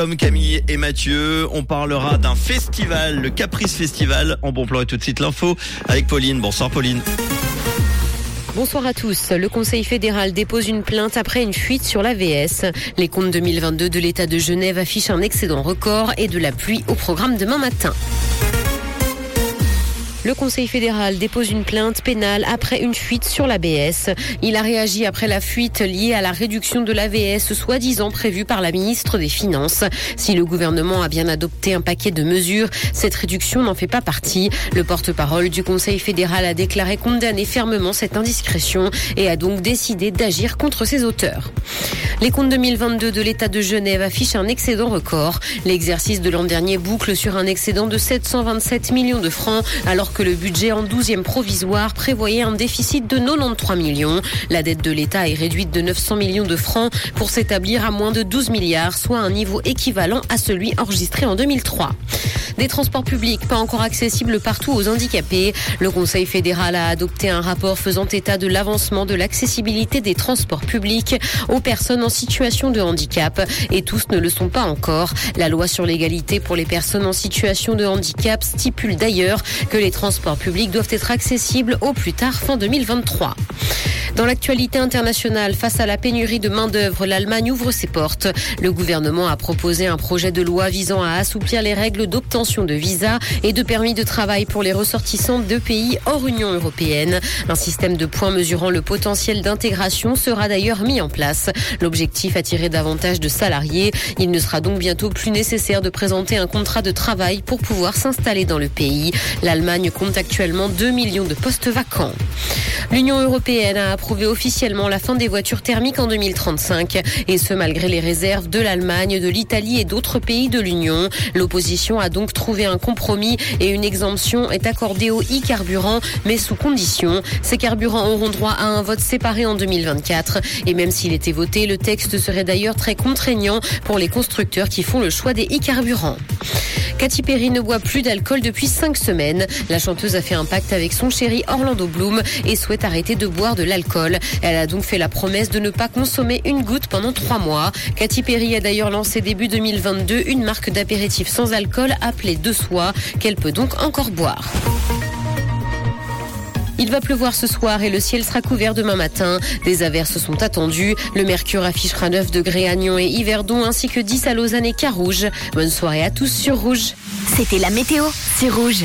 Comme Camille et Mathieu, on parlera d'un festival, le Caprice Festival. En bon plan et tout de suite l'info avec Pauline. Bonsoir Pauline. Bonsoir à tous. Le Conseil fédéral dépose une plainte après une fuite sur l'AVS. Les comptes 2022 de l'État de Genève affichent un excédent record et de la pluie au programme demain matin. Le Conseil fédéral dépose une plainte pénale après une fuite sur l'ABS. Il a réagi après la fuite liée à la réduction de l'AVS soi-disant prévue par la ministre des Finances. Si le gouvernement a bien adopté un paquet de mesures, cette réduction n'en fait pas partie. Le porte-parole du Conseil fédéral a déclaré condamner fermement cette indiscrétion et a donc décidé d'agir contre ses auteurs. Les comptes 2022 de l'État de Genève affichent un excédent record. L'exercice de l'an dernier boucle sur un excédent de 727 millions de francs alors que le budget en 12e provisoire prévoyait un déficit de 93 millions. La dette de l'État est réduite de 900 millions de francs pour s'établir à moins de 12 milliards, soit un niveau équivalent à celui enregistré en 2003. Des transports publics pas encore accessibles partout aux handicapés. Le Conseil fédéral a adopté un rapport faisant état de l'avancement de l'accessibilité des transports publics aux personnes en situation de handicap. Et tous ne le sont pas encore. La loi sur l'égalité pour les personnes en situation de handicap stipule d'ailleurs que les transports publics doivent être accessibles au plus tard fin 2023. Dans l'actualité internationale, face à la pénurie de main-d'œuvre, l'Allemagne ouvre ses portes. Le gouvernement a proposé un projet de loi visant à assouplir les règles d'obtention de visas et de permis de travail pour les ressortissants de pays hors Union européenne. Un système de points mesurant le potentiel d'intégration sera d'ailleurs mis en place. L'objectif attirer davantage de salariés. Il ne sera donc bientôt plus nécessaire de présenter un contrat de travail pour pouvoir s'installer dans le pays. L'Allemagne compte actuellement 2 millions de postes vacants. L'Union européenne a officiellement la fin des voitures thermiques en 2035, et ce malgré les réserves de l'Allemagne, de l'Italie et d'autres pays de l'Union. L'opposition a donc trouvé un compromis et une exemption est accordée aux e-carburants, mais sous condition. Ces carburants auront droit à un vote séparé en 2024, et même s'il était voté, le texte serait d'ailleurs très contraignant pour les constructeurs qui font le choix des e-carburants. Katy Perry ne boit plus d'alcool depuis cinq semaines. La chanteuse a fait un pacte avec son chéri Orlando Bloom et souhaite arrêter de boire de l'alcool. Elle a donc fait la promesse de ne pas consommer une goutte pendant trois mois. Katy Perry a d'ailleurs lancé début 2022 une marque d'apéritif sans alcool appelée De Soi qu'elle peut donc encore boire. Il va pleuvoir ce soir et le ciel sera couvert demain matin. Des averses sont attendues. Le mercure affichera 9 degrés à Nyon et Yverdon ainsi que 10 à Lausanne et Carouge. Bonne soirée à tous sur Rouge. C'était la météo, c'est Rouge.